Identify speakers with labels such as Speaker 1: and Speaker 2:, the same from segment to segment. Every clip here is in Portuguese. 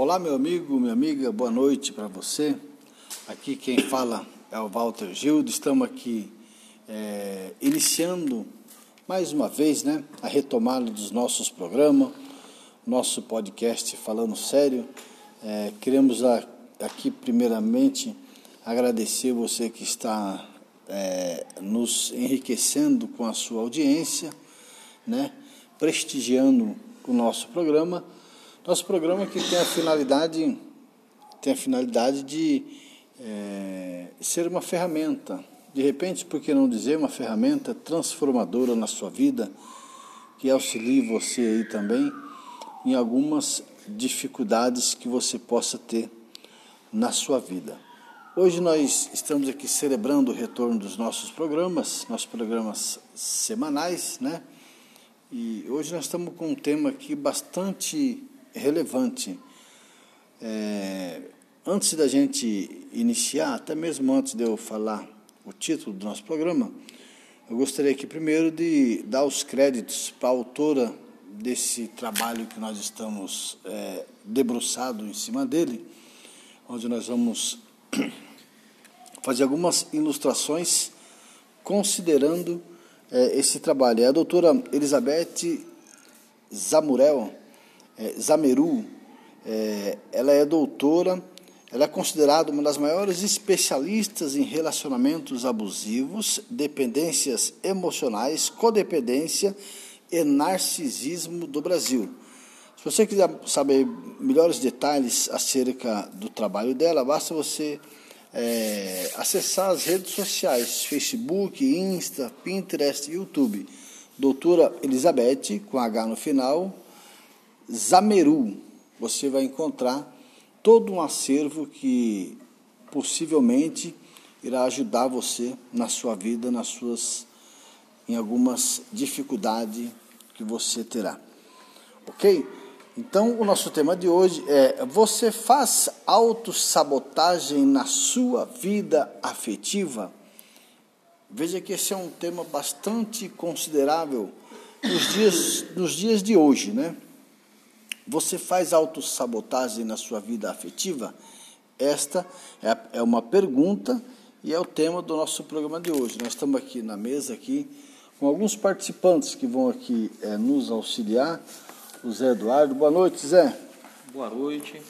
Speaker 1: Olá, meu amigo, minha amiga, boa noite para você. Aqui quem fala é o Walter Gildo. Estamos aqui é, iniciando mais uma vez né, a retomada dos nossos programas, nosso podcast Falando Sério. É, queremos a, aqui, primeiramente, agradecer você que está é, nos enriquecendo com a sua audiência, né, prestigiando o nosso programa. Nosso programa que tem a finalidade, tem a finalidade de é, ser uma ferramenta, de repente, por que não dizer, uma ferramenta transformadora na sua vida, que auxilie você aí também em algumas dificuldades que você possa ter na sua vida. Hoje nós estamos aqui celebrando o retorno dos nossos programas, nossos programas semanais, né? E hoje nós estamos com um tema aqui bastante relevante. É, antes da gente iniciar, até mesmo antes de eu falar o título do nosso programa, eu gostaria aqui primeiro de dar os créditos para a autora desse trabalho que nós estamos é, debruçado em cima dele, onde nós vamos fazer algumas ilustrações considerando é, esse trabalho. É a doutora Elizabeth Zamurel, é, Zameru, é, ela é doutora, ela é considerada uma das maiores especialistas em relacionamentos abusivos, dependências emocionais, codependência e narcisismo do Brasil. Se você quiser saber melhores detalhes acerca do trabalho dela, basta você é, acessar as redes sociais, Facebook, Insta, Pinterest, YouTube. Doutora Elizabeth, com H no final, Zameru. Você vai encontrar todo um acervo que possivelmente irá ajudar você na sua vida, nas suas em algumas dificuldades que você terá. OK? Então, o nosso tema de hoje é: você faz autossabotagem na sua vida afetiva? Veja que esse é um tema bastante considerável nos dias, nos dias de hoje, né? Você faz autossabotagem na sua vida afetiva? Esta é, é uma pergunta e é o tema do nosso programa de hoje. Nós estamos aqui na mesa aqui com alguns participantes que vão aqui é, nos auxiliar o Zé Eduardo. Boa noite, Zé.
Speaker 2: Boa noite.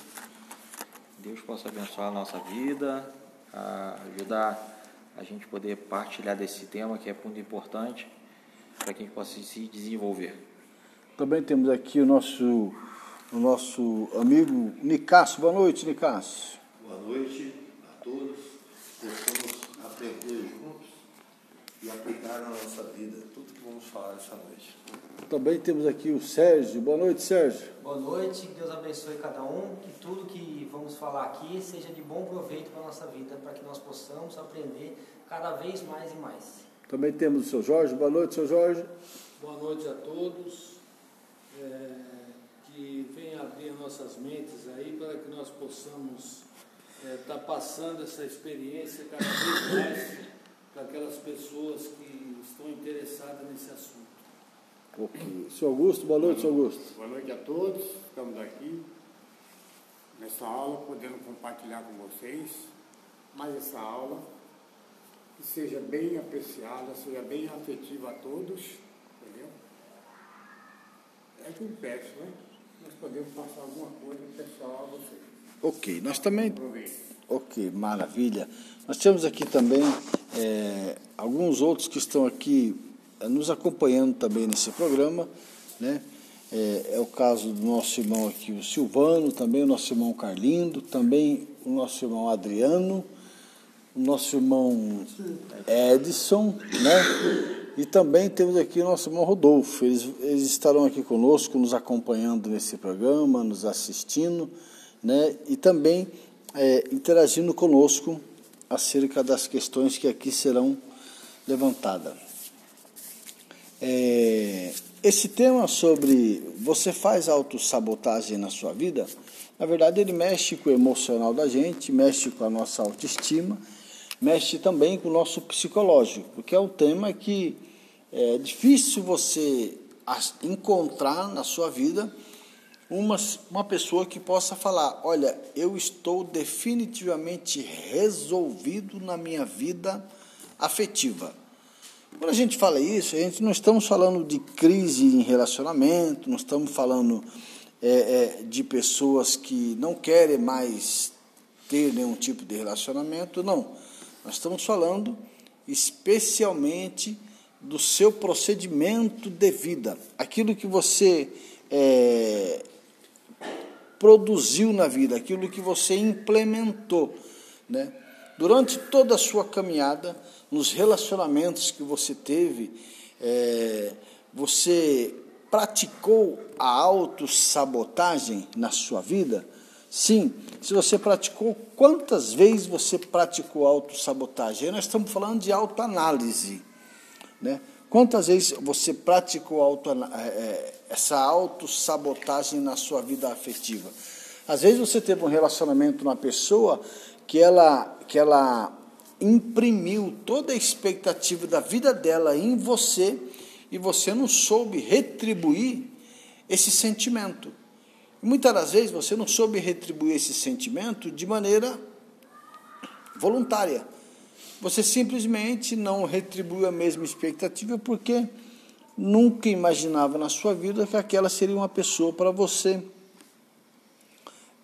Speaker 2: Deus possa abençoar a nossa vida, a ajudar a gente poder partilhar desse tema que é muito importante para que a gente possa se desenvolver.
Speaker 1: Também temos aqui o nosso, o nosso amigo Nicasso. Boa noite, Nicasso.
Speaker 3: Boa noite a todos. Possamos aprender juntos e aplicar na nossa vida tudo que vamos falar essa noite.
Speaker 1: Também temos aqui o Sérgio. Boa noite, Sérgio.
Speaker 4: Boa noite, que Deus abençoe cada um, que tudo que vamos falar aqui seja de bom proveito para a nossa vida, para que nós possamos aprender cada vez mais e mais.
Speaker 1: Também temos o seu Jorge. Boa noite, seu Jorge.
Speaker 5: Boa noite a todos. É, que abrir nossas mentes aí para que nós possamos estar é, tá passando essa experiência cada vez mais para aquelas pessoas que estão interessadas nesse assunto.
Speaker 1: Ok. Seu Augusto, boa noite, seu Augusto.
Speaker 6: Boa noite a todos. Estamos aqui nessa aula, podendo compartilhar com vocês mais essa aula, que seja bem apreciada, seja bem afetiva a todos, entendeu? É que eu peço, né? Nós podemos passar alguma coisa pessoal a vocês.
Speaker 1: Ok, nós também. Ok, maravilha. Nós temos aqui também é, alguns outros que estão aqui nos acompanhando também nesse programa, né? É, é, o caso do nosso irmão aqui, o Silvano, também o nosso irmão Carlindo, também o nosso irmão Adriano, o nosso irmão Edson, né? E também temos aqui o nosso irmão Rodolfo. Eles, eles estarão aqui conosco, nos acompanhando nesse programa, nos assistindo, né? E também é, interagindo conosco acerca das questões que aqui serão levantadas. É, esse tema sobre você faz autossabotagem na sua vida, na verdade ele mexe com o emocional da gente, mexe com a nossa autoestima, mexe também com o nosso psicológico, porque é um tema que é difícil você encontrar na sua vida uma, uma pessoa que possa falar: olha, eu estou definitivamente resolvido na minha vida afetiva. Quando a gente fala isso, a gente não estamos falando de crise em relacionamento, não estamos falando é, é, de pessoas que não querem mais ter nenhum tipo de relacionamento, não. Nós estamos falando especialmente do seu procedimento de vida, aquilo que você é, produziu na vida, aquilo que você implementou, né? Durante toda a sua caminhada, nos relacionamentos que você teve, é, você praticou a autossabotagem na sua vida? Sim. Se você praticou, quantas vezes você praticou autossabotagem? Nós estamos falando de autoanálise. Né? Quantas vezes você praticou auto, é, essa autossabotagem na sua vida afetiva? Às vezes você teve um relacionamento com uma pessoa que ela, que ela imprimiu toda a expectativa da vida dela em você e você não soube retribuir esse sentimento. Muitas das vezes você não soube retribuir esse sentimento de maneira voluntária. Você simplesmente não retribuiu a mesma expectativa porque nunca imaginava na sua vida que aquela seria uma pessoa para você,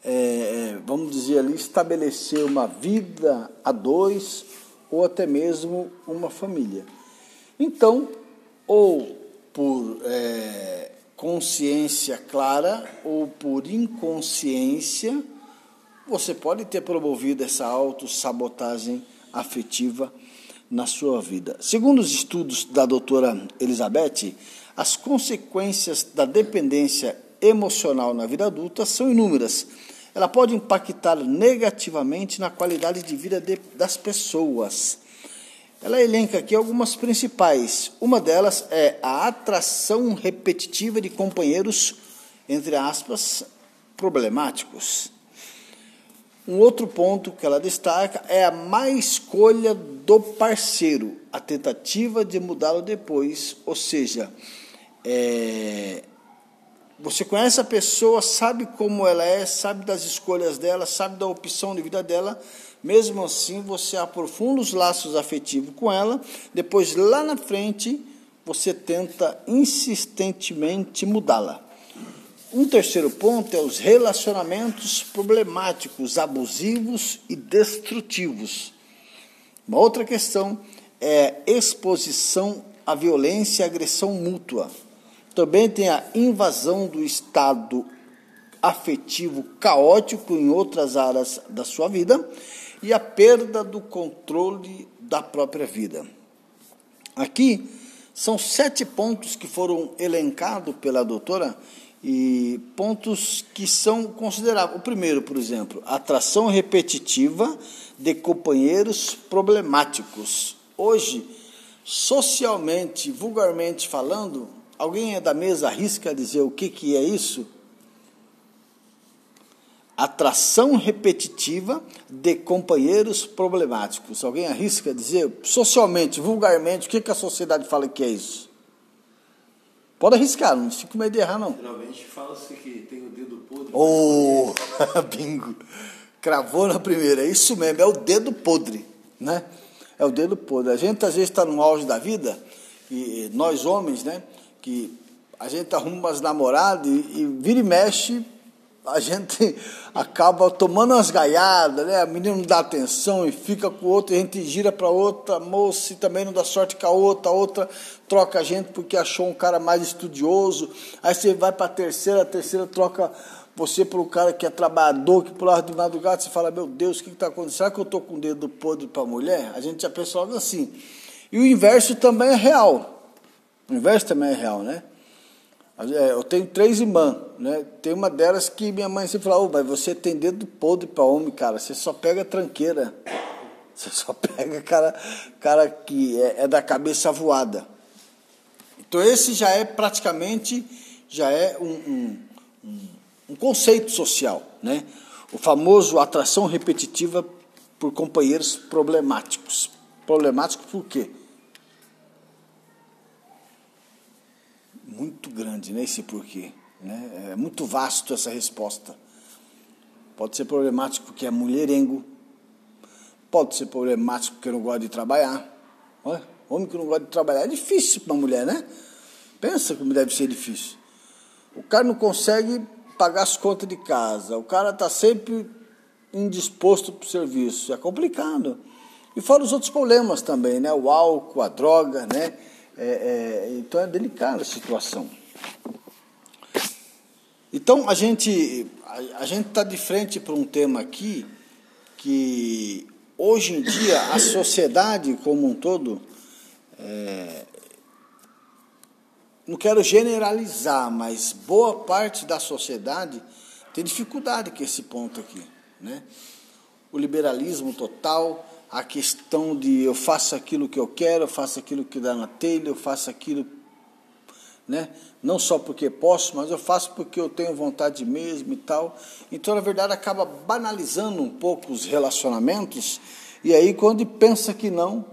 Speaker 1: é, vamos dizer ali, estabelecer uma vida a dois ou até mesmo uma família. Então, ou por é, consciência clara ou por inconsciência, você pode ter promovido essa autossabotagem afetiva na sua vida. Segundo os estudos da doutora Elizabeth, as consequências da dependência emocional na vida adulta são inúmeras. Ela pode impactar negativamente na qualidade de vida de, das pessoas ela elenca aqui algumas principais. Uma delas é a atração repetitiva de companheiros, entre aspas, problemáticos. Um outro ponto que ela destaca é a má escolha do parceiro, a tentativa de mudá-lo depois, ou seja, é, você conhece a pessoa, sabe como ela é, sabe das escolhas dela, sabe da opção de vida dela, mesmo assim, você aprofunda os laços afetivos com ela, depois lá na frente você tenta insistentemente mudá-la. Um terceiro ponto é os relacionamentos problemáticos, abusivos e destrutivos. Uma outra questão é exposição à violência e agressão mútua. Também tem a invasão do estado afetivo caótico em outras áreas da sua vida e a perda do controle da própria vida. Aqui são sete pontos que foram elencados pela doutora e pontos que são consideráveis. O primeiro, por exemplo, atração repetitiva de companheiros problemáticos. Hoje, socialmente, vulgarmente falando, alguém é da mesa arrisca dizer o que, que é isso? atração repetitiva de companheiros problemáticos. Alguém arrisca dizer, socialmente, vulgarmente, o que, que a sociedade fala que é isso? Pode arriscar, não fico meio de errar, não.
Speaker 3: Geralmente fala-se que tem o dedo podre.
Speaker 1: Oh, bingo! Cravou na primeira, é isso mesmo, é o dedo podre, né? É o dedo podre. A gente às vezes está no auge da vida, e nós homens, né? Que a gente arruma umas namoradas e, e vira e mexe, a gente acaba tomando umas gaiadas, né? A menina não dá atenção e fica com o outro, a gente gira para outra moça e também não dá sorte com a outra, a outra troca a gente porque achou um cara mais estudioso. Aí você vai para a terceira, a terceira troca você para o cara que é trabalhador, que pula de madrugada, você fala, meu Deus, o que está acontecendo? Será que eu estou com o dedo podre para a mulher? A gente já pensa logo assim. E o inverso também é real. O inverso também é real, né? É, eu tenho três irmãs, né? Tem uma delas que minha mãe sempre falou, oh, mas você tem dedo podre para homem, cara. Você só pega tranqueira. Você só pega cara, cara que é, é da cabeça voada. Então esse já é praticamente já é um, um, um conceito social, né? O famoso atração repetitiva por companheiros problemáticos. Problemático por quê? Muito grande, né? Esse porquê. Né? É muito vasto essa resposta. Pode ser problemático porque é mulherengo, pode ser problemático porque não gosta de trabalhar. Olha, homem que não gosta de trabalhar é difícil para uma mulher, né? Pensa como deve ser difícil. O cara não consegue pagar as contas de casa, o cara está sempre indisposto para o serviço, é complicado. E fora os outros problemas também, né? O álcool, a droga, né? É, é, então é delicada a situação. Então a gente a, a gente está de frente para um tema aqui que hoje em dia a sociedade como um todo é, não quero generalizar, mas boa parte da sociedade tem dificuldade com esse ponto aqui, né? O liberalismo total, a questão de eu faço aquilo que eu quero, eu faço aquilo que dá na telha, eu faço aquilo, né? Não só porque posso, mas eu faço porque eu tenho vontade mesmo e tal. Então, na verdade, acaba banalizando um pouco os relacionamentos. E aí, quando pensa que não,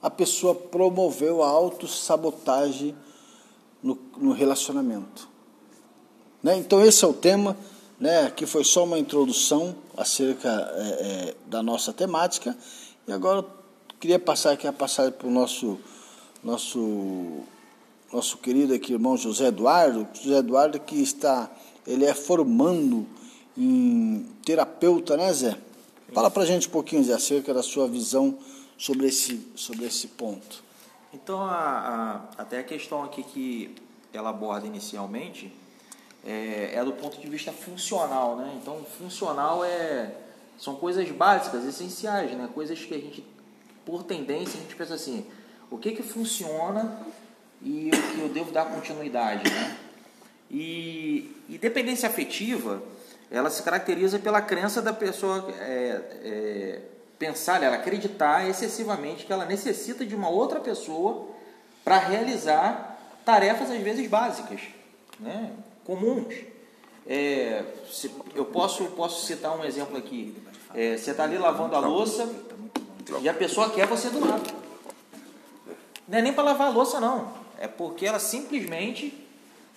Speaker 1: a pessoa promoveu a autossabotagem no, no relacionamento. Né? Então, esse é o tema. Né? Aqui foi só uma introdução acerca é, é, da nossa temática. E agora eu queria passar aqui a passagem para o nosso, nosso, nosso querido aqui, irmão José Eduardo. José Eduardo que está, ele é formando em terapeuta, né Zé? Fala para a gente um pouquinho, Zé, acerca da sua visão sobre esse, sobre esse ponto.
Speaker 2: Então, a, a, até a questão aqui que ela aborda inicialmente é, é do ponto de vista funcional, né? Então, funcional é são coisas básicas, essenciais, né? Coisas que a gente, por tendência, a gente pensa assim, o que que funciona e o que eu devo dar continuidade, né? E, e dependência afetiva, ela se caracteriza pela crença da pessoa é, é, pensar, ela acreditar excessivamente que ela necessita de uma outra pessoa para realizar tarefas às vezes básicas, né? comuns. É, se, eu posso, posso citar um exemplo aqui. É, você está ali lavando a louça e a pessoa quer você do lado. Não é nem para lavar a louça, não. É porque ela simplesmente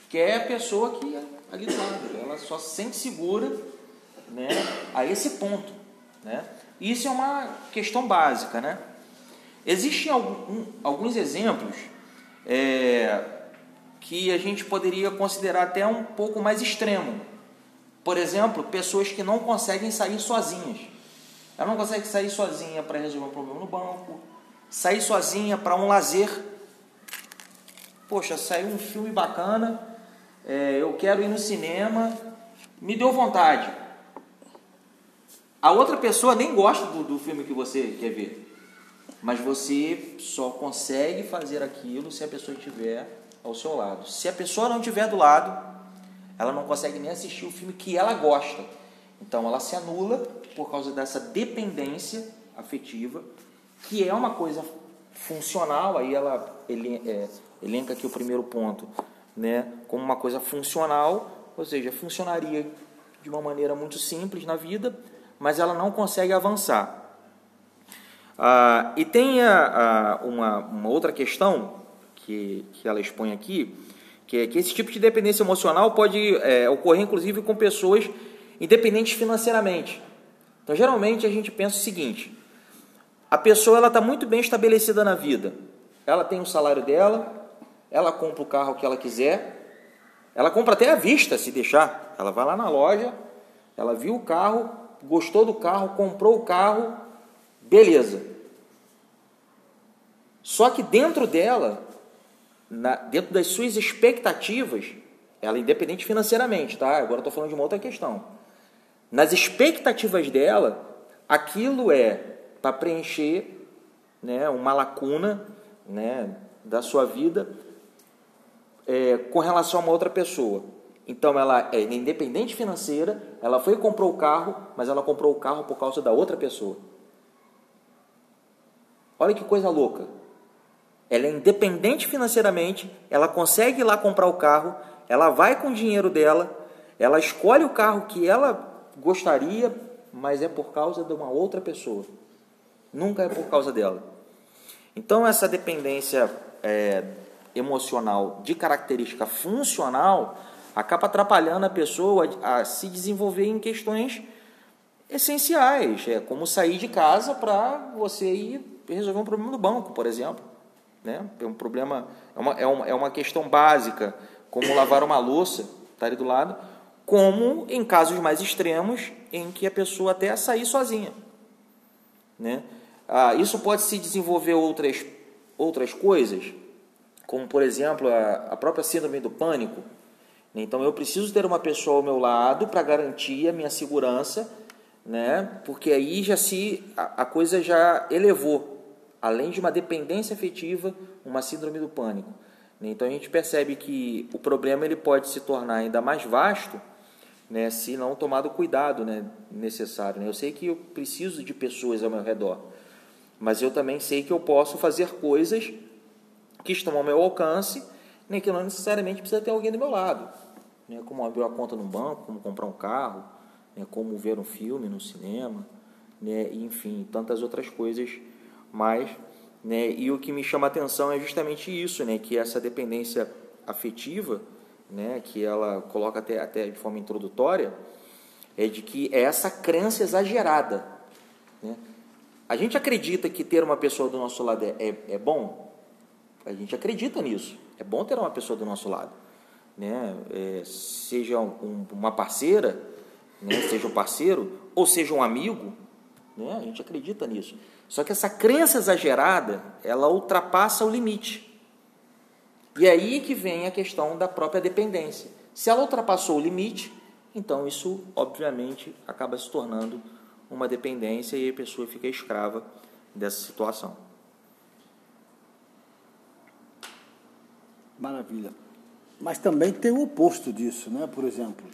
Speaker 2: quer a pessoa que é ali do lado. Ela só se sente segura né, a esse ponto. Né? Isso é uma questão básica. Né? Existem algum, alguns exemplos é, que a gente poderia considerar até um pouco mais extremo. Por exemplo, pessoas que não conseguem sair sozinhas. Ela não consegue sair sozinha para resolver um problema no banco, sair sozinha para um lazer. Poxa, saiu um filme bacana, é, eu quero ir no cinema, me deu vontade. A outra pessoa nem gosta do, do filme que você quer ver, mas você só consegue fazer aquilo se a pessoa estiver ao seu lado. Se a pessoa não estiver do lado, ela não consegue nem assistir o filme que ela gosta. Então ela se anula por causa dessa dependência afetiva, que é uma coisa funcional, aí ela ele, é, elenca aqui o primeiro ponto, né, como uma coisa funcional, ou seja, funcionaria de uma maneira muito simples na vida, mas ela não consegue avançar. Ah, e tem a, a, uma, uma outra questão que, que ela expõe aqui, que que esse tipo de dependência emocional pode é, ocorrer inclusive com pessoas independentes financeiramente. Então, geralmente a gente pensa o seguinte: a pessoa ela está muito bem estabelecida na vida, ela tem o salário dela, ela compra o carro que ela quiser, ela compra até à vista se deixar. Ela vai lá na loja, ela viu o carro, gostou do carro, comprou o carro, beleza. Só que dentro dela na, dentro das suas expectativas, ela é independente financeiramente, tá? Agora estou falando de uma outra questão. Nas expectativas dela, aquilo é para preencher né, uma lacuna né, da sua vida é, com relação a uma outra pessoa. Então ela é independente financeira, ela foi e comprou o carro, mas ela comprou o carro por causa da outra pessoa. Olha que coisa louca ela é independente financeiramente, ela consegue ir lá comprar o carro, ela vai com o dinheiro dela, ela escolhe o carro que ela gostaria, mas é por causa de uma outra pessoa. Nunca é por causa dela. Então, essa dependência é, emocional de característica funcional acaba atrapalhando a pessoa a, se desenvolver em questões essenciais, é como sair de casa para você ir resolver um problema no banco, por exemplo. Né? É um problema, é uma, é, uma, é uma questão básica, como lavar uma louça, está ali do lado, como em casos mais extremos, em que a pessoa até sair sozinha. Né? Ah, isso pode se desenvolver outras, outras coisas, como por exemplo a, a própria síndrome do pânico. Então eu preciso ter uma pessoa ao meu lado para garantir a minha segurança né? Porque aí já se a, a coisa já elevou, além de uma dependência afetiva, uma síndrome do pânico. Então a gente percebe que o problema ele pode se tornar ainda mais vasto, né, se não tomado o cuidado né, necessário. Né? Eu sei que eu preciso de pessoas ao meu redor, mas eu também sei que eu posso fazer coisas que estão ao meu alcance, né, que não necessariamente precisa ter alguém do meu lado, né, como abrir uma conta no banco, como comprar um carro, né, como ver um filme no cinema, né, enfim, tantas outras coisas mais. Né, e o que me chama a atenção é justamente isso, né, que essa dependência afetiva, né, que ela coloca até, até de forma introdutória, é de que é essa crença exagerada. Né? A gente acredita que ter uma pessoa do nosso lado é, é, é bom? A gente acredita nisso. É bom ter uma pessoa do nosso lado. Né? É, seja um, uma parceira, né? seja um parceiro ou seja um amigo, né? a gente acredita nisso. Só que essa crença exagerada, ela ultrapassa o limite. E é aí que vem a questão da própria dependência. Se ela ultrapassou o limite, então isso, obviamente, acaba se tornando uma dependência e a pessoa fica escrava dessa situação.
Speaker 1: Maravilha. Mas também tem o oposto disso, né? Por exemplo,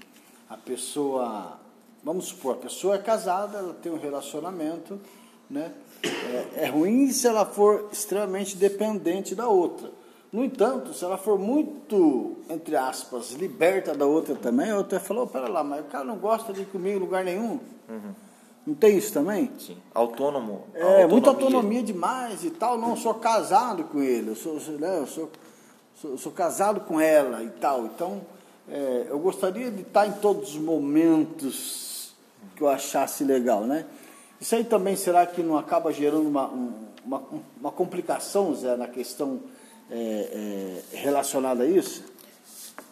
Speaker 1: a pessoa, vamos supor, a pessoa é casada, ela tem um relacionamento, né? É, é ruim se ela for extremamente dependente da outra. No entanto, se ela for muito, entre aspas, liberta da outra também, a outra falou, pera lá, mas o cara não gosta de ir comigo em lugar nenhum. Uhum. Não tem isso também?
Speaker 2: Sim. Autônomo.
Speaker 1: É, autonomia. muita autonomia demais e tal. Não, sou casado com ele, eu sou, né, eu sou, sou, sou casado com ela e tal. Então, é, eu gostaria de estar em todos os momentos que eu achasse legal, né? Isso aí também será que não acaba gerando uma, uma, uma complicação, Zé, na questão é, é, relacionada a isso?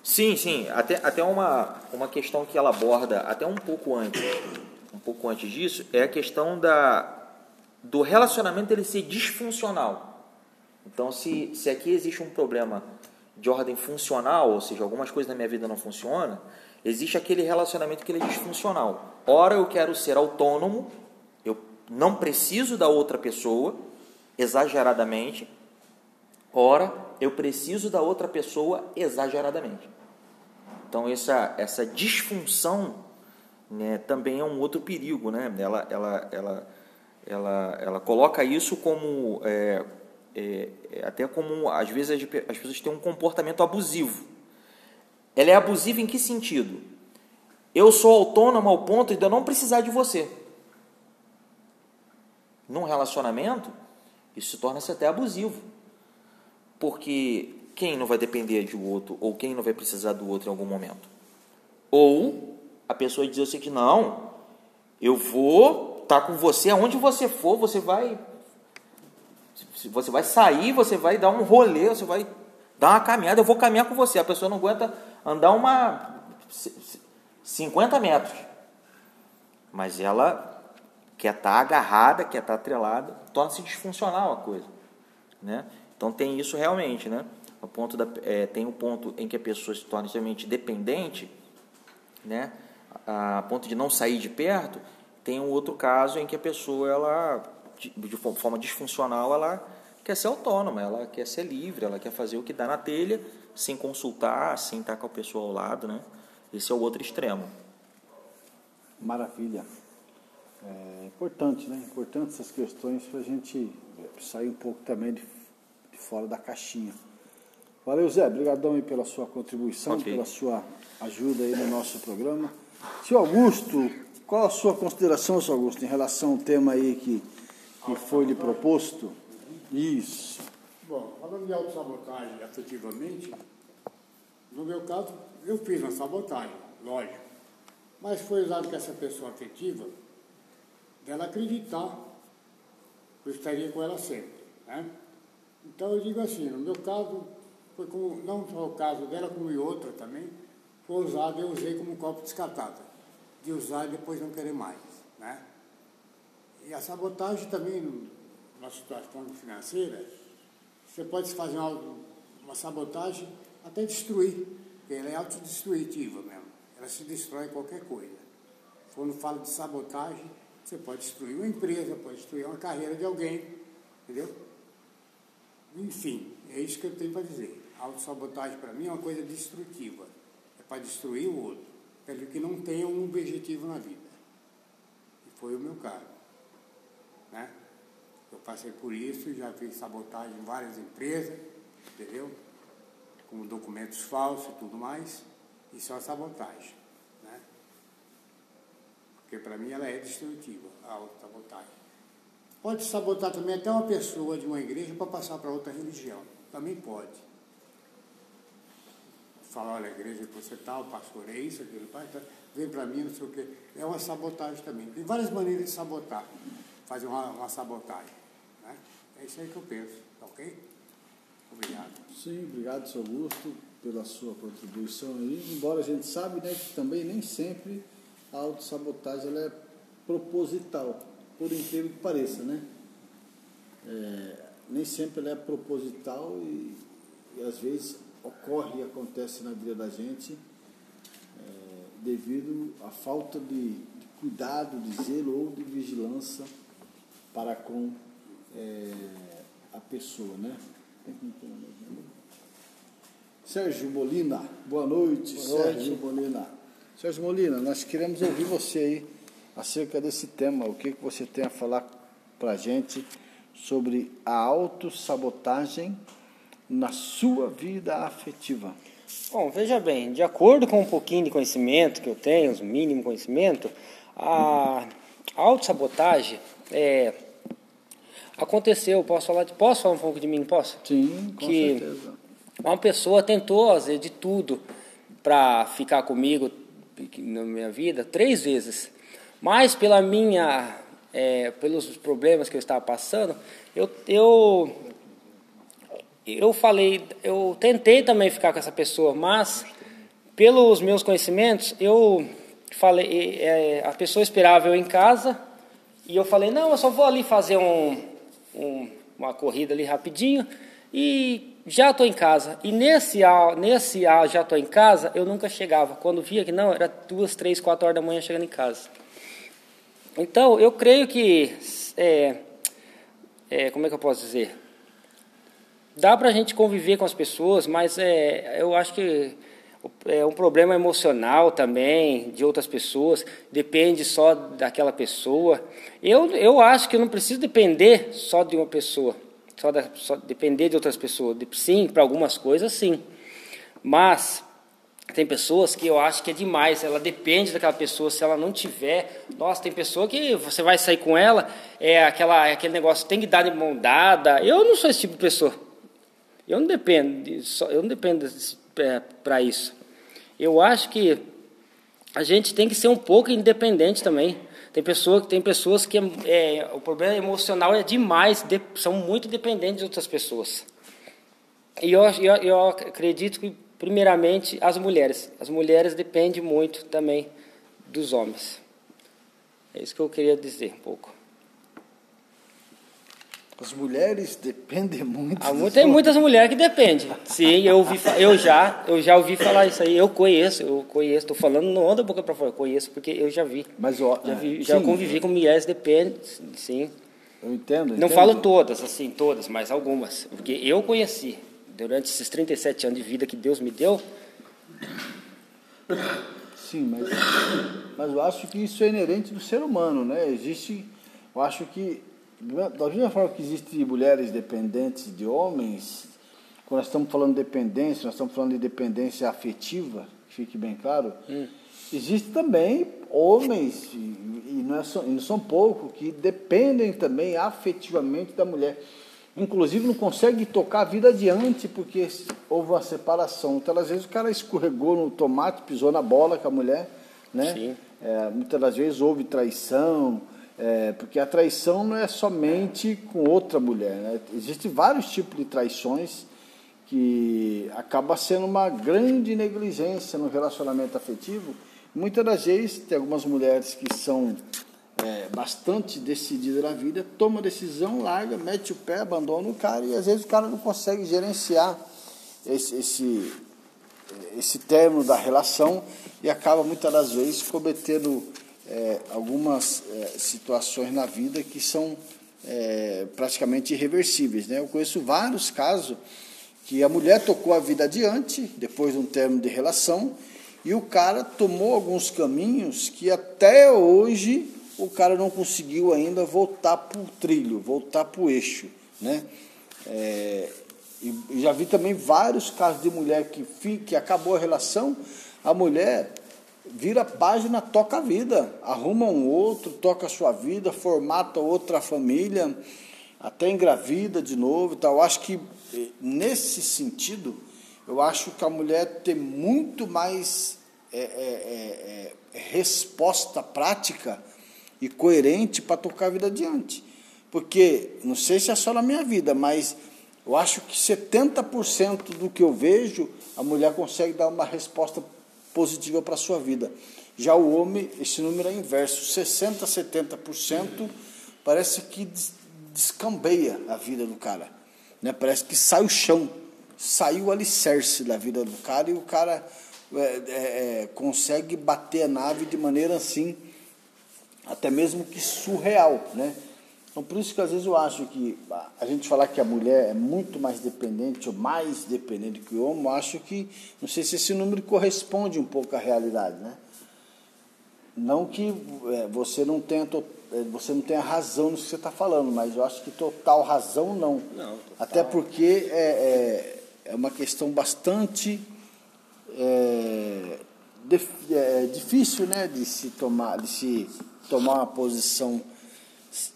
Speaker 2: Sim, sim. Até, até uma, uma questão que ela aborda até um pouco antes, um pouco antes disso, é a questão da, do relacionamento ele ser disfuncional. Então, se, se aqui existe um problema de ordem funcional, ou seja, algumas coisas na minha vida não funcionam, existe aquele relacionamento que ele é disfuncional. Ora eu quero ser autônomo, não preciso da outra pessoa, exageradamente, ora eu preciso da outra pessoa exageradamente. Então essa, essa disfunção né, também é um outro perigo, né? Ela, ela, ela, ela, ela coloca isso como é, é, é, até como às vezes as, as pessoas têm um comportamento abusivo. Ela é abusiva em que sentido? Eu sou autônomo ao ponto de eu não precisar de você. Num relacionamento, isso se torna -se até abusivo. Porque quem não vai depender de outro, ou quem não vai precisar do outro em algum momento? Ou a pessoa diz assim que não, eu vou estar tá com você aonde você for, você vai você vai sair, você vai dar um rolê, você vai dar uma caminhada, eu vou caminhar com você. A pessoa não aguenta andar uma 50 metros. Mas ela quer estar tá agarrada, quer estar tá atrelada, torna-se disfuncional a coisa. Né? Então tem isso realmente, né? O ponto da, é, tem um ponto em que a pessoa se torna extremamente dependente, né? a ponto de não sair de perto. Tem um outro caso em que a pessoa ela de forma disfuncional, ela quer ser autônoma, ela quer ser livre, ela quer fazer o que dá na telha, sem consultar, sem estar com a pessoa ao lado, né? Esse é o outro extremo.
Speaker 1: Maravilha. É importante, né? Importante essas questões para a gente sair um pouco também de, de, fora da caixinha. Valeu, Zé. Obrigadão aí pela sua contribuição, okay. pela sua ajuda aí no nosso programa. Seu Augusto, qual a sua consideração, seu Augusto, em relação ao tema aí que que foi lhe proposto? Isso.
Speaker 6: Bom, falando de autossabotagem afetivamente, no meu caso, eu fiz uma sabotagem, lógico. Mas foi usado com essa pessoa afetiva dela acreditar que eu estaria com ela sempre. Né? Então eu digo assim, no meu caso, foi como, não só o caso dela, como em outra também, foi usado, eu usei como copo descartável. De usar e depois não querer mais. Né? E a sabotagem também, na situação financeira, você pode fazer uma, uma sabotagem até destruir, porque ela é autodestrutiva mesmo. Ela se destrói qualquer coisa. Quando fala de sabotagem, você pode destruir uma empresa, pode destruir uma carreira de alguém, entendeu? Enfim, é isso que eu tenho para dizer. A autossabotagem para mim é uma coisa destrutiva. É para destruir o outro, para que não tenha um objetivo na vida. E foi o meu caso. Né? Eu passei por isso, já fiz sabotagem em várias empresas, entendeu? Com documentos falsos e tudo mais. Isso é uma sabotagem. Porque para mim ela é destrutiva, a autossabotagem. Pode sabotar também até uma pessoa de uma igreja para passar para outra religião. Também pode. Falar, olha, a igreja que você está, o pastor é isso, aquilo, pai, tá, vem para mim, não sei o quê. É uma sabotagem também. Tem várias maneiras de sabotar, fazer uma, uma sabotagem. Né? É isso aí que eu penso, tá ok? Obrigado.
Speaker 1: Sim, obrigado, seu Augusto, pela sua contribuição aí. Embora a gente sabe né, que também nem sempre a autossabotagem ela é proposital por incrível que pareça, né? É, nem sempre ela é proposital e, e, às vezes ocorre e acontece na vida da gente é, devido à falta de, de, cuidado, de zelo ou de vigilância para com é, a pessoa, né? Sérgio Molina, boa noite, boa Sérgio noite. Molina. Sérgio Molina, nós queremos ouvir você aí acerca desse tema. O que, que você tem a falar para a gente sobre a autossabotagem na sua vida afetiva?
Speaker 4: Bom, veja bem, de acordo com um pouquinho de conhecimento que eu tenho, o mínimo conhecimento, a autossabotagem é, aconteceu, posso falar, de, posso falar um pouco de mim, posso?
Speaker 1: Sim, com que certeza.
Speaker 4: Uma pessoa tentou fazer de tudo para ficar comigo na minha vida três vezes. Mas pela minha, é, pelos problemas que eu estava passando, eu, eu, eu falei, eu tentei também ficar com essa pessoa, mas pelos meus conhecimentos, eu falei, é, a pessoa esperava eu em casa e eu falei, não, eu só vou ali fazer um, um, uma corrida ali rapidinho e já estou em casa. E nesse nesse já estou em casa, eu nunca chegava. Quando via que não, era duas, três, quatro horas da manhã chegando em casa. Então, eu creio que, é, é, como é que eu posso dizer? Dá para a gente conviver com as pessoas, mas é, eu acho que é um problema emocional também de outras pessoas, depende só daquela pessoa. Eu, eu acho que eu não preciso depender só de uma pessoa, só, da, só depender de outras pessoas. Sim, para algumas coisas, sim. Mas tem pessoas que eu acho que é demais, ela depende daquela pessoa, se ela não tiver. Nossa, tem pessoa que você vai sair com ela, é aquela, é aquele negócio, tem que dar de mão dada. Eu não sou esse tipo de pessoa. Eu não dependo, eu não dependo é, para isso. Eu acho que a gente tem que ser um pouco independente também. Tem, pessoa, tem pessoas que é, o problema emocional é demais, de, são muito dependentes de outras pessoas. E eu, eu, eu acredito que Primeiramente, as mulheres. As mulheres dependem muito também dos homens. É isso que eu queria dizer um pouco.
Speaker 1: As mulheres dependem muito.
Speaker 4: Ah, tem muitas mulheres que dependem. Sim, eu ouvi, eu já, eu já ouvi falar isso aí. Eu conheço, eu conheço. Estou falando não anda boca para fora. Eu conheço porque eu já vi.
Speaker 1: Mas ó,
Speaker 4: já, vi, já convivi com mulheres dependem, sim.
Speaker 1: Eu entendo.
Speaker 4: Não
Speaker 1: entendo.
Speaker 4: falo todas, assim, todas, mas algumas, porque eu conheci durante esses 37 anos de vida que Deus me deu.
Speaker 1: Sim, mas, mas eu acho que isso é inerente do ser humano, né? Existe, eu acho que, da mesma forma que existem mulheres dependentes de homens, quando nós estamos falando de dependência, nós estamos falando de dependência afetiva, fique bem claro, hum. existe também homens, e, e não, é, e não são poucos, que dependem também afetivamente da mulher. inclusive não consegue tocar a vida adiante porque houve uma separação. Então, às vezes, o cara escorregou no tomate, pisou na bola com a mulher, né?
Speaker 4: Sim.
Speaker 1: É, muitas das vezes houve traição, é, porque a traição não é somente com outra mulher, né? Existem vários tipos de traições que acaba sendo uma grande negligência no relacionamento afetivo. Muitas das vezes tem algumas mulheres que são é, bastante decididas na vida, toma decisão, larga, mete o pé, abandona o cara e às vezes o cara não consegue gerenciar esse, esse, esse término da relação e acaba muitas das vezes cometendo é, algumas é, situações na vida que são é, praticamente irreversíveis. Né? Eu conheço vários casos que a mulher tocou a vida adiante, depois de um término de relação, e o cara tomou alguns caminhos que até hoje o cara não conseguiu ainda voltar para o trilho, voltar para o eixo. Né? É, e já vi também vários casos de mulher que, que acabou a relação, a mulher vira a página, toca a vida, arruma um outro, toca a sua vida, formata outra família, até engravida de novo e tal. Eu acho que eh, nesse sentido, eu acho que a mulher tem muito mais é, é, é, resposta prática e coerente para tocar a vida adiante. Porque, não sei se é só na minha vida, mas eu acho que 70% do que eu vejo, a mulher consegue dar uma resposta positiva para a sua vida. Já o homem, esse número é inverso, 60%, 70% parece que descambeia a vida do cara. Né? Parece que sai o chão, saiu o alicerce da vida do cara e o cara é, é, é, consegue bater a nave de maneira assim, até mesmo que surreal. Né? Então, por isso que às vezes eu acho que a gente falar que a mulher é muito mais dependente ou mais dependente que o homem, eu acho que, não sei se esse número corresponde um pouco à realidade, né? Não que é, você não tenha é, você não tenha razão no que você está falando, mas eu acho que total razão não.
Speaker 4: Não.
Speaker 1: Até porque é, é, é, uma questão bastante é, é, difícil, né, de se tomar, de se tomar uma posição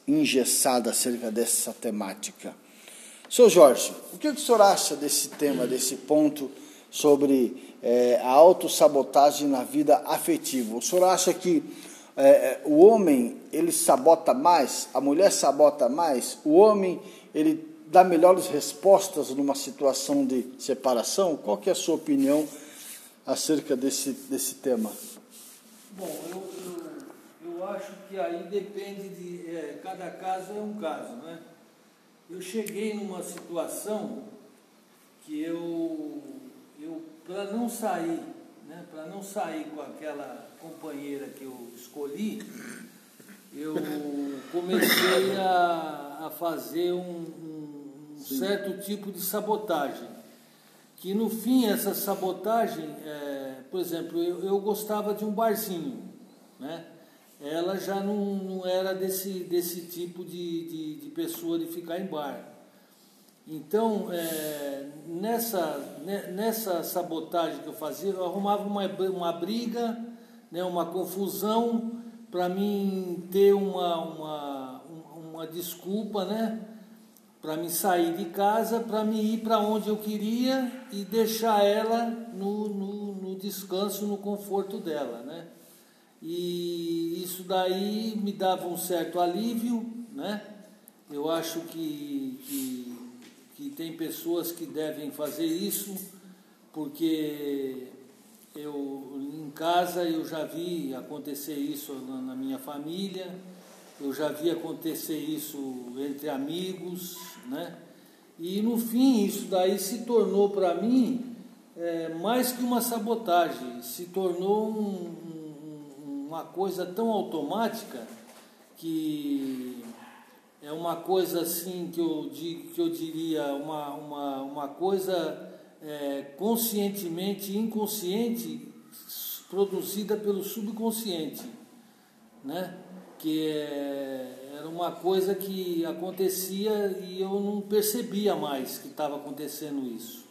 Speaker 1: engessada acerca dessa temática. Senhor Jorge, o que o senhor acha desse tema, desse ponto sobre é, a autossabotagem na vida afetiva? O senhor acha que é, o homem ele sabota mais, a mulher sabota mais, o homem ele dá melhores respostas numa situação de separação? Qual que é a sua opinião acerca desse, desse tema?
Speaker 5: Bom, eu, eu, eu acho que aí depende de. É, cada caso é um caso, né? Eu cheguei numa situação que eu, eu para não sair, né, para não sair com aquela companheira que eu escolhi, eu comecei a, a fazer um, um certo tipo de sabotagem. Que no fim, essa sabotagem, é, por exemplo, eu, eu gostava de um barzinho, né? Ela já não, não era desse, desse tipo de, de, de pessoa de ficar em bar. Então, é, nessa, nessa sabotagem que eu fazia, eu arrumava uma, uma briga, né, uma confusão, para mim ter uma, uma, uma desculpa, né, para me sair de casa, para me ir para onde eu queria e deixar ela no, no, no descanso, no conforto dela. Né? E isso daí me dava um certo alívio, né? Eu acho que, que, que tem pessoas que devem fazer isso, porque eu em casa eu já vi acontecer isso na, na minha família, eu já vi acontecer isso entre amigos, né? E no fim isso daí se tornou para mim é, mais que uma sabotagem, se tornou um, uma coisa tão automática que é uma coisa assim que eu, que eu diria, uma, uma, uma coisa é, conscientemente inconsciente produzida pelo subconsciente, né? que é, era uma coisa que acontecia e eu não percebia mais que estava acontecendo isso.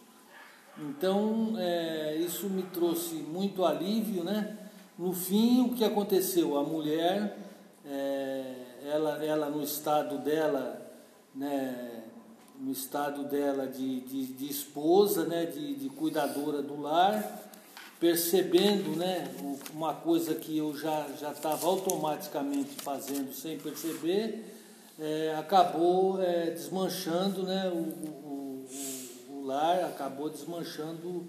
Speaker 5: Então, é, isso me trouxe muito alívio, né? No fim, o que aconteceu? A mulher, é, ela, ela no estado dela, né, no estado dela de, de, de esposa, né, de, de, cuidadora do lar, percebendo né, uma coisa que eu já estava automaticamente fazendo sem perceber, é, acabou é, desmanchando né, o, o, o, o, lar, acabou desmanchando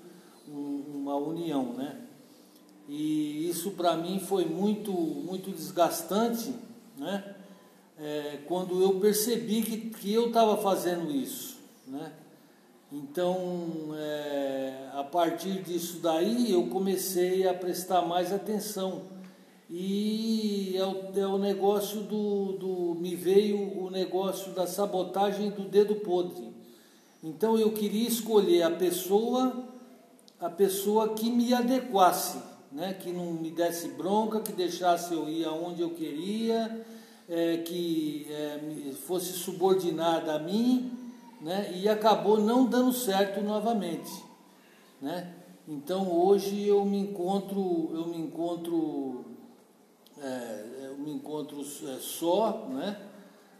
Speaker 5: um, uma união. Né? E isso para mim foi muito, muito desgastante, né? é, quando eu percebi que, que eu estava fazendo isso. Né? Então, é, a partir disso daí, eu comecei a prestar mais atenção. E é o, é o negócio do, do. Me veio o negócio da sabotagem do dedo podre. Então, eu queria escolher a pessoa, a pessoa que me adequasse, né? que não me desse bronca, que deixasse eu ir aonde eu queria é, que é, fosse subordinada a mim, né, e acabou não dando certo novamente, né? Então hoje eu me encontro, eu me encontro, é, eu me encontro é, só, né?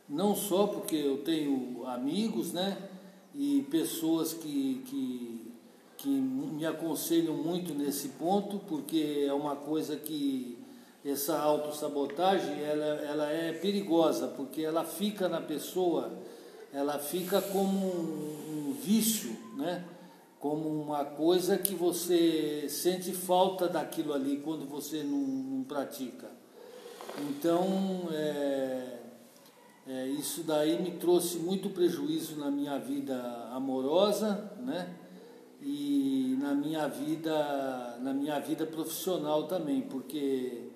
Speaker 5: Não só porque eu tenho amigos, né? E pessoas que, que, que me aconselham muito nesse ponto, porque é uma coisa que essa autossabotagem ela, ela é perigosa, porque ela fica na pessoa, ela fica como um, um vício, né? como uma coisa que você sente falta daquilo ali quando você não, não pratica. Então, é, é, isso daí me trouxe muito prejuízo na minha vida amorosa, né? E na minha vida, na minha vida profissional também, porque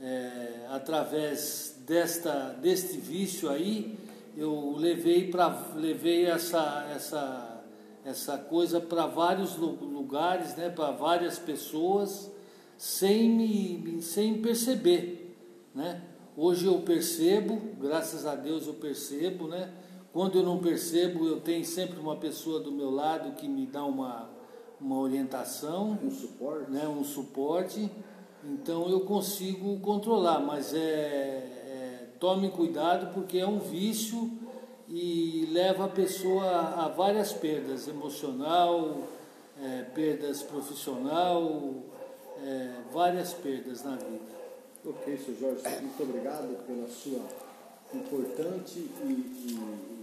Speaker 5: é, através desta, deste vício aí, eu levei, pra, levei essa, essa, essa coisa para vários lugares, né, para várias pessoas, sem, me, sem perceber. Né? Hoje eu percebo, graças a Deus eu percebo, né? Quando eu não percebo, eu tenho sempre uma pessoa do meu lado que me dá uma, uma orientação,
Speaker 1: um suporte,
Speaker 5: né? um suporte então eu consigo controlar, mas é, é, tome cuidado porque é um vício e leva a pessoa a várias perdas emocional, é, perdas profissional, é, várias perdas na vida.
Speaker 1: Ok, Sr. Jorge, muito obrigado pela sua importante e, e, e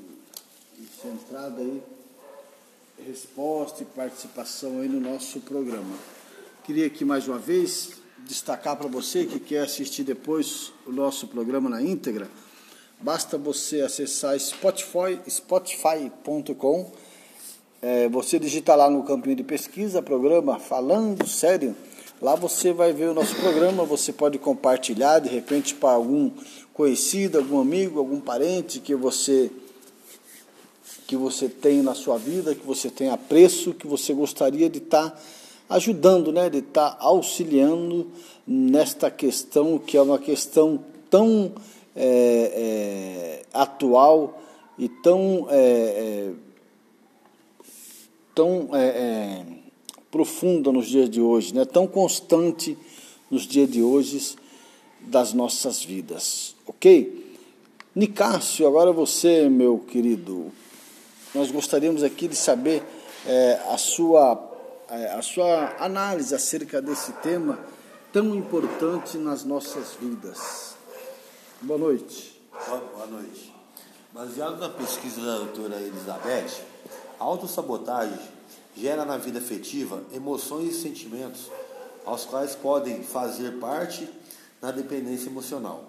Speaker 1: centrada aí resposta e participação aí no nosso programa. Queria aqui mais uma vez destacar para você que quer assistir depois o nosso programa na íntegra, basta você acessar Spotify, spotify.com, é, você digitar lá no campinho de pesquisa, programa Falando Sério, lá você vai ver o nosso programa, você pode compartilhar de repente para algum conhecido, algum amigo, algum parente que você que você tem na sua vida, que você tem apreço, que você gostaria de estar tá ajudando, né, de estar tá auxiliando nesta questão que é uma questão tão é, é, atual e tão, é, é tão é, é, profunda nos dias de hoje, né, tão constante nos dias de hoje das nossas vidas, ok? Nicásio, agora você, meu querido, nós gostaríamos aqui de saber a sua é, a sua análise acerca desse tema tão importante nas nossas vidas. Boa noite.
Speaker 3: Boa noite. Baseado na pesquisa da doutora Elizabeth, a autossabotagem gera na vida afetiva emoções e sentimentos aos quais podem fazer parte na dependência emocional.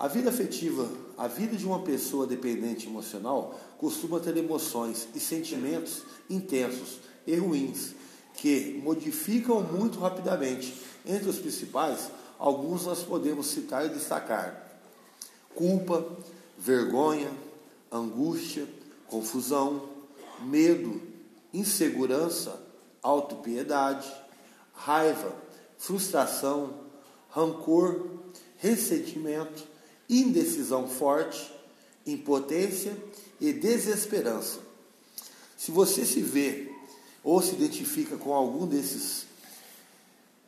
Speaker 3: A vida afetiva, a vida de uma pessoa dependente emocional costuma ter emoções e sentimentos intensos e ruins, que modificam muito rapidamente. Entre os principais, alguns nós podemos citar e destacar: culpa, vergonha, angústia, confusão, medo, insegurança, autopiedade, raiva, frustração, rancor, ressentimento, indecisão forte, impotência e desesperança. Se você se vê ou se identifica com algum desses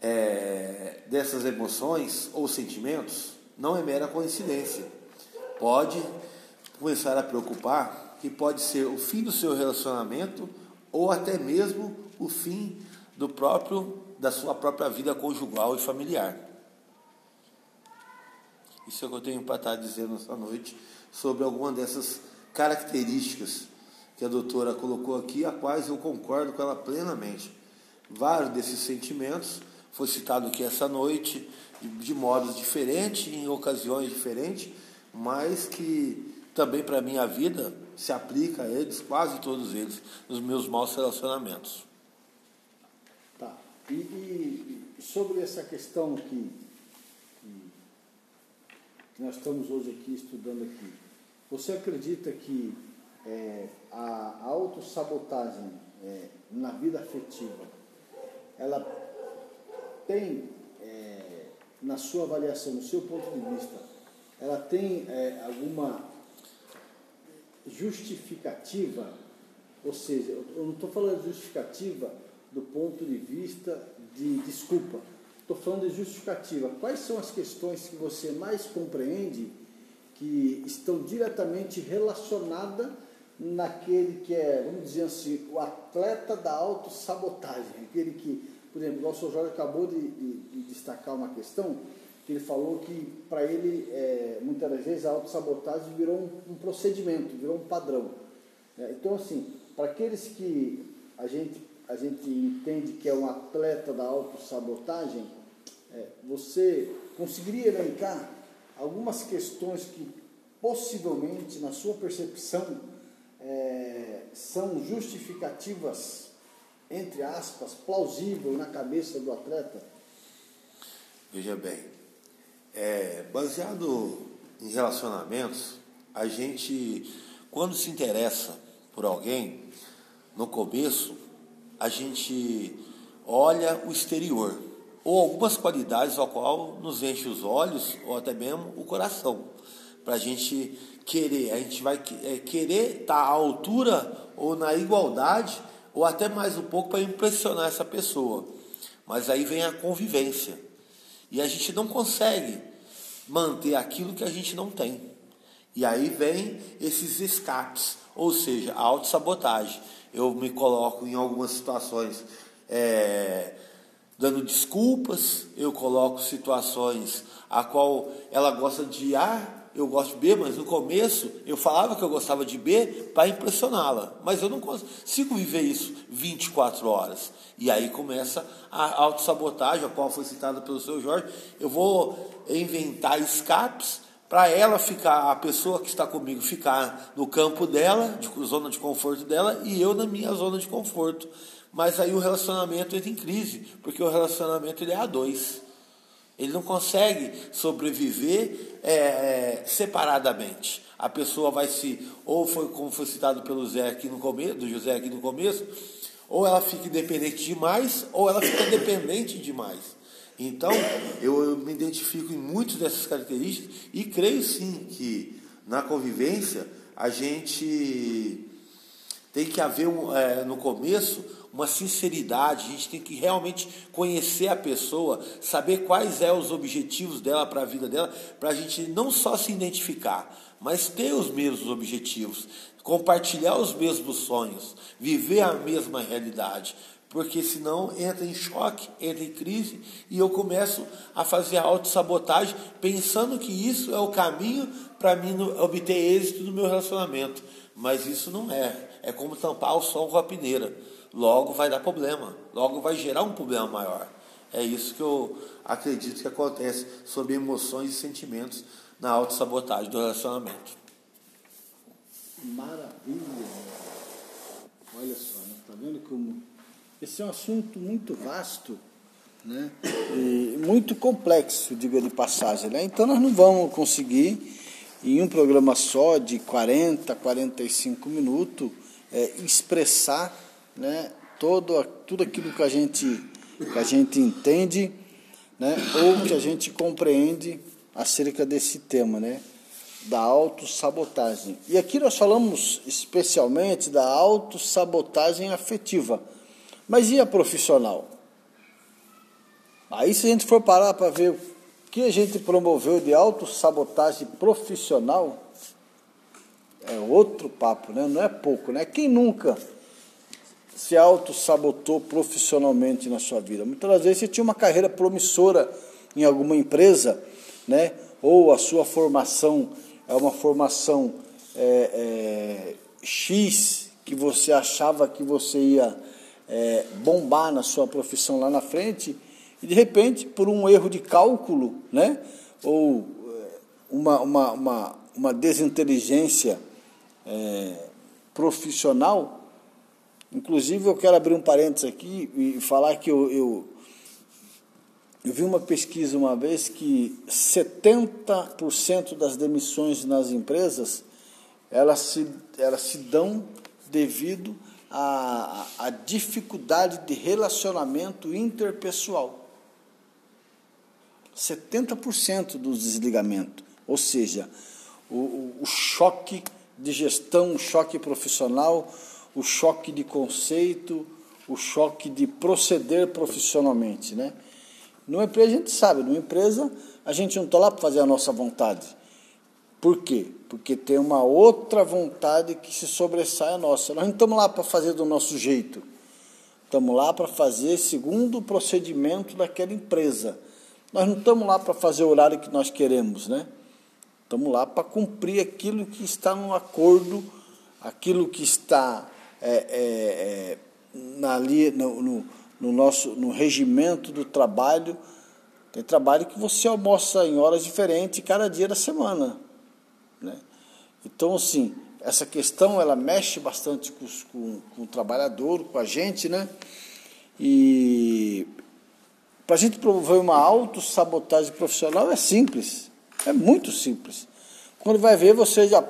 Speaker 3: é, dessas emoções ou sentimentos, não é mera coincidência. Pode começar a preocupar que pode ser o fim do seu relacionamento ou até mesmo o fim do próprio da sua própria vida conjugal e familiar. Isso é o que eu tenho para estar dizendo essa noite sobre alguma dessas características que a doutora colocou aqui, a quais eu concordo com ela plenamente. Vários desses sentimentos foi citado aqui essa noite de modos diferentes, em ocasiões diferentes, mas que também para a minha vida se aplica a eles, quase todos eles, nos meus maus relacionamentos.
Speaker 1: Tá. E, e sobre essa questão que, que, nós estamos hoje aqui estudando aqui, você acredita que é, a autossabotagem é, na vida afetiva, ela tem, é, na sua avaliação, no seu ponto de vista, ela tem é, alguma justificativa, ou seja, eu não estou falando justificativa do ponto de vista de desculpa, estou falando de justificativa. Quais são as questões que você mais compreende que estão diretamente relacionadas naquele que é, vamos dizer assim, o atleta da autossabotagem, aquele que, por exemplo, o nosso Jorge acabou de, de, de destacar uma questão que ele falou que para ele, é, muitas das vezes, a autossabotagem virou um, um procedimento, virou um padrão. É, então, assim, para aqueles que a gente, a gente entende que é um atleta da autossabotagem, é, você conseguiria elencar algumas questões que possivelmente, na sua percepção, é, são justificativas, entre aspas, plausíveis na cabeça do atleta?
Speaker 3: Veja bem, é, baseado em relacionamentos, a gente, quando se interessa por alguém, no começo, a gente olha o exterior, ou algumas qualidades ao qual nos enche os olhos, ou até mesmo o coração, para a gente querer, a gente vai é, querer estar tá à altura ou na igualdade, ou até mais um pouco para impressionar essa pessoa. Mas aí vem a convivência. E a gente não consegue manter aquilo que a gente não tem. E aí vem esses escapes, ou seja, a autossabotagem. Eu me coloco em algumas situações é, dando desculpas, eu coloco situações a qual ela gosta de ah, eu gosto de B, mas no começo eu falava que eu gostava de B para impressioná-la. Mas eu não consigo viver isso 24 horas. E aí começa a autossabotagem, a qual foi citada pelo seu Jorge. Eu vou inventar escapes para ela ficar, a pessoa que está comigo ficar no campo dela, de zona de conforto dela, e eu na minha zona de conforto. Mas aí o relacionamento entra em crise, porque o relacionamento ele é a dois. Ele não consegue sobreviver é, é, separadamente. A pessoa vai se, ou foi como foi citado pelo Zé aqui no começo, do José aqui no começo, ou ela fica independente demais, ou ela fica dependente demais. Então, eu, eu me identifico em muitas dessas características e creio sim que na convivência a gente tem que haver um, é, no começo uma sinceridade, a gente tem que realmente conhecer a pessoa, saber quais são é os objetivos dela para a vida dela, para a gente não só se identificar, mas ter os mesmos objetivos, compartilhar os mesmos sonhos, viver a mesma realidade, porque senão entra em choque, entra em crise e eu começo a fazer autossabotagem pensando que isso é o caminho para mim obter êxito no meu relacionamento. Mas isso não é. É como tampar o sol com a peneira logo vai dar problema, logo vai gerar um problema maior. É isso que eu acredito que acontece sobre emoções e sentimentos na autossabotagem do relacionamento.
Speaker 1: Maravilha! Olha só, está né? vendo como esse é um assunto muito vasto, né? E muito complexo, diga de passagem, né? Então nós não vamos conseguir em um programa só de 40, 45 minutos é, expressar né, todo, tudo aquilo que a gente, que a gente entende né, ou que a gente compreende acerca desse tema, né, da autossabotagem. E aqui nós falamos especialmente da autossabotagem afetiva. Mas e a profissional? Aí se a gente for parar para ver o que a gente promoveu de autossabotagem profissional, é outro papo, né? Não é pouco, né? Quem nunca se auto-sabotou profissionalmente na sua vida? Muitas vezes você tinha uma carreira promissora em alguma empresa, né? Ou a sua formação é uma formação é, é, X que você achava que você ia é, bombar na sua profissão lá na frente e de repente por um erro de cálculo, né? Ou é, uma, uma, uma, uma desinteligência é, profissional. Inclusive, eu quero abrir um parênteses aqui e falar que eu, eu, eu vi uma pesquisa uma vez que 70% das demissões nas empresas elas se, elas se dão devido à, à dificuldade de relacionamento interpessoal. 70% do desligamento, ou seja, o, o, o choque de gestão, o choque profissional, o choque de conceito, o choque de proceder profissionalmente, né? Numa empresa a gente sabe, numa empresa a gente não está lá para fazer a nossa vontade. Por quê? Porque tem uma outra vontade que se sobressai a nossa. Nós não estamos lá para fazer do nosso jeito. Estamos lá para fazer segundo o procedimento daquela empresa. Nós não estamos lá para fazer o horário que nós queremos, né? Estamos lá para cumprir aquilo que está no acordo, aquilo que está é, é, é, na, no, no, no, nosso no regimento do trabalho. Tem trabalho que você almoça em horas diferentes cada dia da semana. Né? Então, assim, essa questão ela mexe bastante com, com, com o trabalhador, com a gente, né? E para a gente promover uma autossabotagem profissional é simples. É muito simples. Quando vai ver, você já.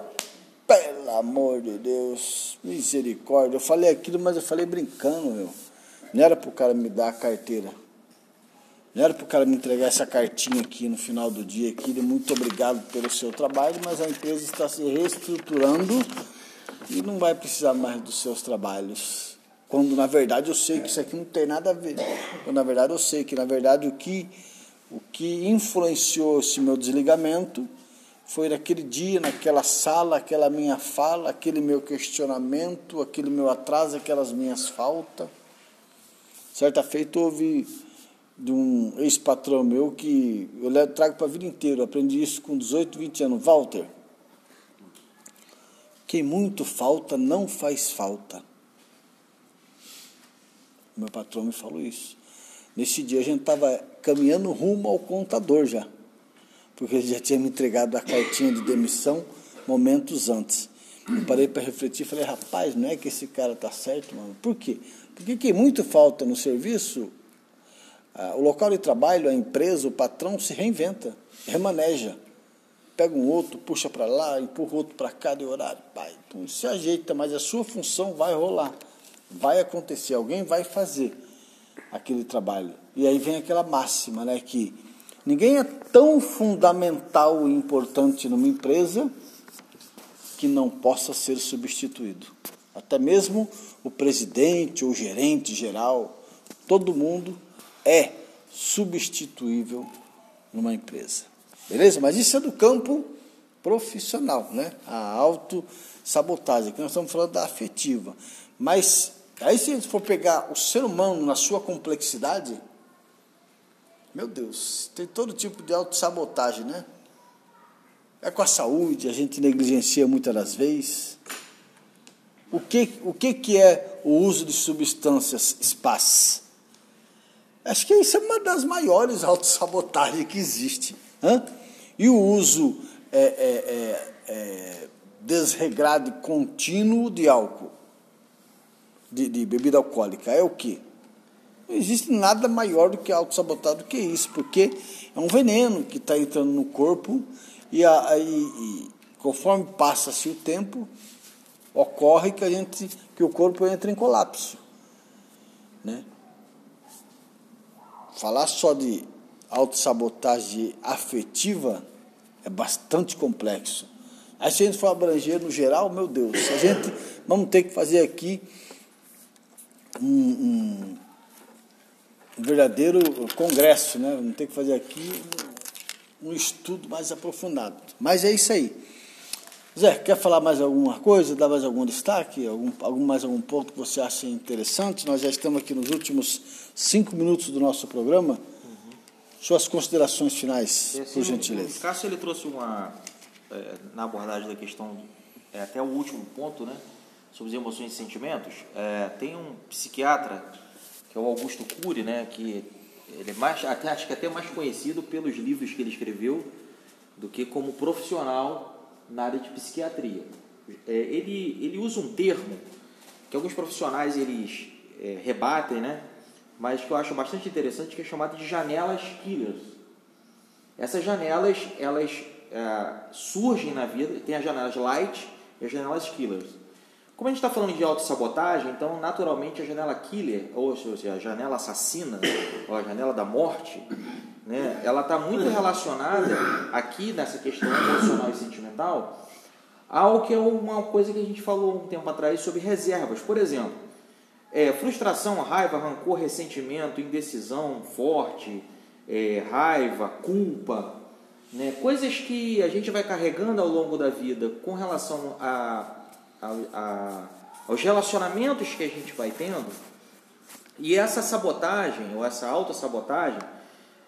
Speaker 1: Pelo amor de Deus, misericórdia. Eu falei aquilo, mas eu falei brincando, meu. Não era para o cara me dar a carteira. Não era para o cara me entregar essa cartinha aqui no final do dia aqui, muito obrigado pelo seu trabalho, mas a empresa está se reestruturando e não vai precisar mais dos seus trabalhos. Quando na verdade eu sei que isso aqui não tem nada a ver. Quando na verdade eu sei que na verdade o que o que influenciou esse meu desligamento foi naquele dia, naquela sala, aquela minha fala, aquele meu questionamento, aquele meu atraso, aquelas minhas faltas. Certa feita houve de um ex-patrão meu que eu trago para a vida inteira, aprendi isso com 18, 20 anos. Walter, quem muito falta não faz falta. Meu patrão me falou isso. Nesse dia a gente estava caminhando rumo ao contador já, porque ele já tinha me entregado a cartinha de demissão momentos antes. Eu parei para refletir e falei, rapaz, não é que esse cara está certo, mano. Por quê? Porque que muito falta no serviço, o local de trabalho, a empresa, o patrão se reinventa, remaneja. Pega um outro, puxa para lá, empurra outro para cá de horário. Pai, se ajeita, mas a sua função vai rolar. Vai acontecer, alguém vai fazer aquele trabalho. E aí vem aquela máxima, né, que ninguém é tão fundamental e importante numa empresa que não possa ser substituído. Até mesmo o presidente ou gerente geral, todo mundo é substituível numa empresa. Beleza? Mas isso é do campo profissional, né? A autossabotagem, que nós estamos falando da afetiva. Mas Aí, se a gente for pegar o ser humano na sua complexidade, meu Deus, tem todo tipo de autossabotagem, né? É com a saúde, a gente negligencia muitas das vezes. O que, o que, que é o uso de substâncias spas? Acho que isso é uma das maiores autossabotagens que existe. Hein? E o uso é, é, é, é desregrado e contínuo de álcool de, de bebida alcoólica é o quê? Não existe nada maior do que autossabotado do que isso, porque é um veneno que está entrando no corpo e, a, e, e conforme passa-se o tempo, ocorre que, a gente, que o corpo entra em colapso. Né? Falar só de autossabotagem afetiva é bastante complexo. Aí se a gente for abranger no geral, meu Deus, a gente vamos ter que fazer aqui um, um, um verdadeiro congresso, né? Vamos ter que fazer aqui um estudo mais aprofundado. Mas é isso aí. Zé, quer falar mais alguma coisa, dar mais algum destaque, algum, algum, mais algum ponto que você acha interessante? Nós já estamos aqui nos últimos cinco minutos do nosso programa. Uhum. Suas considerações finais,
Speaker 2: Esse,
Speaker 1: por gentileza.
Speaker 2: O Cássio ele trouxe uma, é, na abordagem da questão, é, até o último ponto, né, sobre as emoções e sentimentos. É, tem um psiquiatra, que é o Augusto Cury, né, que ele é mais, até, acho que até mais conhecido pelos livros que ele escreveu do que como profissional na área de psiquiatria. É, ele, ele usa um termo que alguns profissionais eles é, rebatem, né? mas que eu acho bastante interessante, que é chamado de janelas killers. Essas janelas, elas é, surgem na vida, tem as janelas light e as janelas killers. Como a gente está falando de autossabotagem, então naturalmente a janela killer, ou seja, a janela assassina, ou a janela da morte, né, ela está muito relacionada aqui nessa questão emocional e sentimental ao que é uma coisa que a gente falou um tempo atrás sobre reservas. Por exemplo, é, frustração, raiva, rancor, ressentimento, indecisão forte, é, raiva, culpa, né, coisas que a gente vai carregando ao longo da vida com relação a, a, a, aos relacionamentos que a gente vai tendo. E essa sabotagem, ou essa autossabotagem,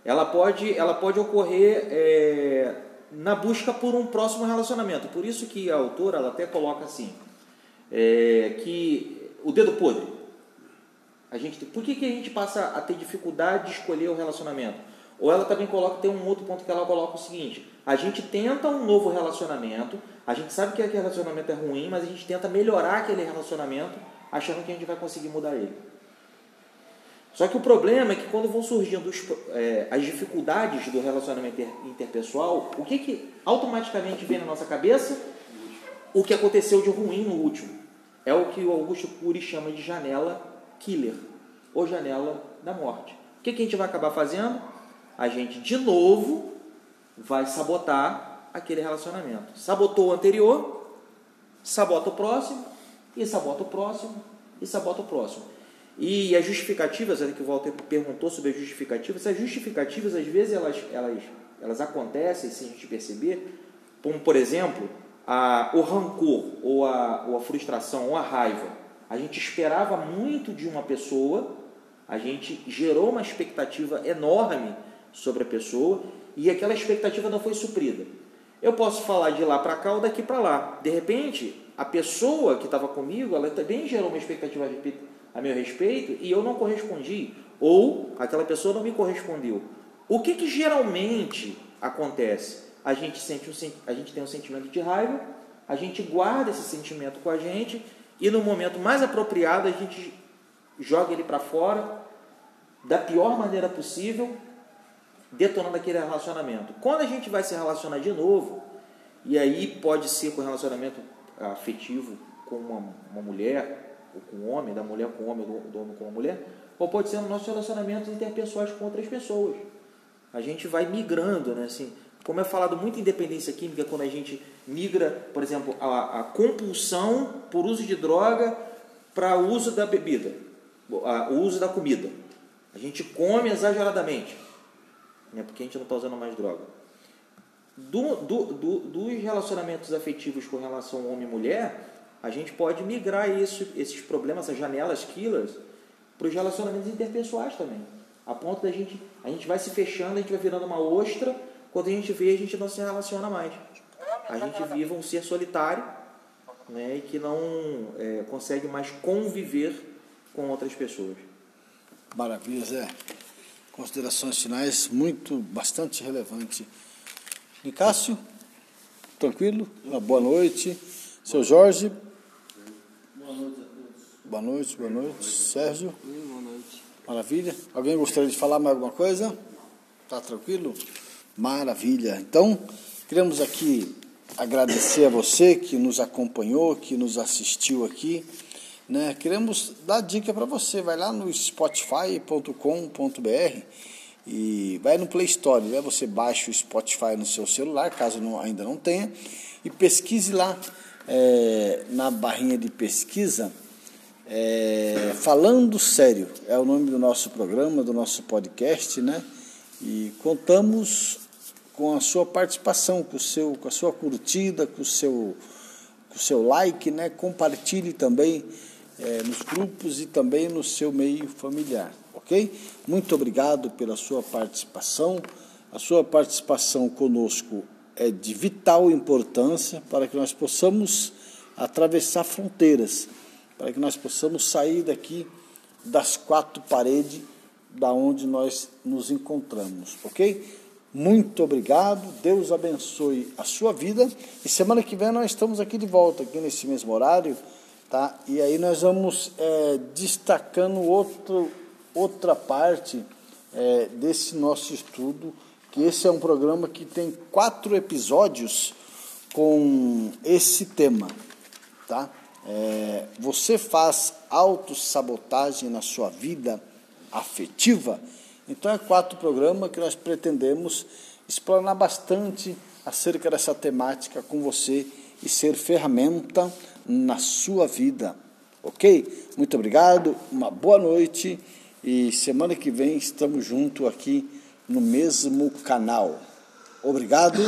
Speaker 2: ela pode, ela pode ocorrer é, na busca por um próximo relacionamento. Por isso que a autora ela até coloca assim, é, que o dedo podre. A gente, por que, que a gente passa a ter dificuldade de escolher o relacionamento? Ou ela também coloca, tem um outro ponto que ela coloca o seguinte: a gente tenta um novo relacionamento, a gente sabe que aquele relacionamento é ruim, mas a gente tenta melhorar aquele relacionamento, achando que a gente vai conseguir mudar ele. Só que o problema é que quando vão surgindo os, é, as dificuldades do relacionamento interpessoal, o que, que automaticamente vem na nossa cabeça? O que aconteceu de ruim no último. É o que o Augusto Cury chama de janela killer, ou janela da morte. O que, que a gente vai acabar fazendo? A gente, de novo, vai sabotar aquele relacionamento. Sabotou o anterior, sabota o próximo, e sabota o próximo, e sabota o próximo. E as justificativas, que o Walter perguntou sobre as justificativas, as justificativas, às vezes, elas, elas, elas acontecem sem a gente perceber, como, por exemplo, a, o rancor, ou a, ou a frustração, ou a raiva. A gente esperava muito de uma pessoa, a gente gerou uma expectativa enorme sobre a pessoa, e aquela expectativa não foi suprida. Eu posso falar de lá para cá ou daqui para lá. De repente, a pessoa que estava comigo, ela também gerou uma expectativa a meu respeito e eu não correspondi, ou aquela pessoa não me correspondeu. O que, que geralmente acontece? A gente, sente um, a gente tem um sentimento de raiva, a gente guarda esse sentimento com a gente e no momento mais apropriado a gente joga ele para fora da pior maneira possível, detonando aquele relacionamento. Quando a gente vai se relacionar de novo, e aí pode ser com relacionamento afetivo com uma, uma mulher, com o homem, da mulher com o homem, do homem com a mulher, ou pode ser nos nossos relacionamentos interpessoais com outras pessoas. A gente vai migrando, né? Assim, como é falado muito em dependência química, quando a gente migra, por exemplo, a, a compulsão por uso de droga para o uso da bebida, o uso da comida. A gente come exageradamente, né? porque a gente não está usando mais droga. Do, do, do, dos relacionamentos afetivos com relação homem e mulher, a gente pode migrar isso, esses problemas, essas janelas killers, para os relacionamentos interpessoais também. A ponto da gente, a gente vai se fechando, a gente vai virando uma ostra, quando a gente vê, a gente não se relaciona mais. A gente vive um ser solitário né, e que não é, consegue mais conviver com outras pessoas.
Speaker 1: Maravilha, Zé. Considerações finais muito, bastante relevante. Nicásio, tranquilo? Uma boa noite. Seu Jorge, Boa noite, boa noite. Sérgio?
Speaker 4: Boa noite.
Speaker 1: Maravilha. Alguém gostaria de falar mais alguma coisa? Tá tranquilo? Maravilha. Então, queremos aqui agradecer a você que nos acompanhou, que nos assistiu aqui. Né? Queremos dar dica para você. Vai lá no spotify.com.br e vai no Play Store. Né? Você baixa o Spotify no seu celular, caso não, ainda não tenha, e pesquise lá é, na barrinha de pesquisa é, Falando Sério é o nome do nosso programa, do nosso podcast, né? E contamos com a sua participação, com, o seu, com a sua curtida, com o seu, com o seu like, né? compartilhe também é, nos grupos e também no seu meio familiar, ok? Muito obrigado pela sua participação. A sua participação conosco é de vital importância para que nós possamos atravessar fronteiras, para que nós possamos sair daqui das quatro paredes da onde nós nos encontramos, ok? Muito obrigado, Deus abençoe a sua vida e semana que vem nós estamos aqui de volta, aqui nesse mesmo horário, tá? E aí nós vamos é, destacando outro, outra parte é, desse nosso estudo, que esse é um programa que tem quatro episódios com esse tema, tá? É, você faz autossabotagem na sua vida afetiva? Então, é quatro programas que nós pretendemos explorar bastante acerca dessa temática com você e ser ferramenta na sua vida. Ok? Muito obrigado, uma boa noite e semana que vem estamos juntos aqui no mesmo canal. Obrigado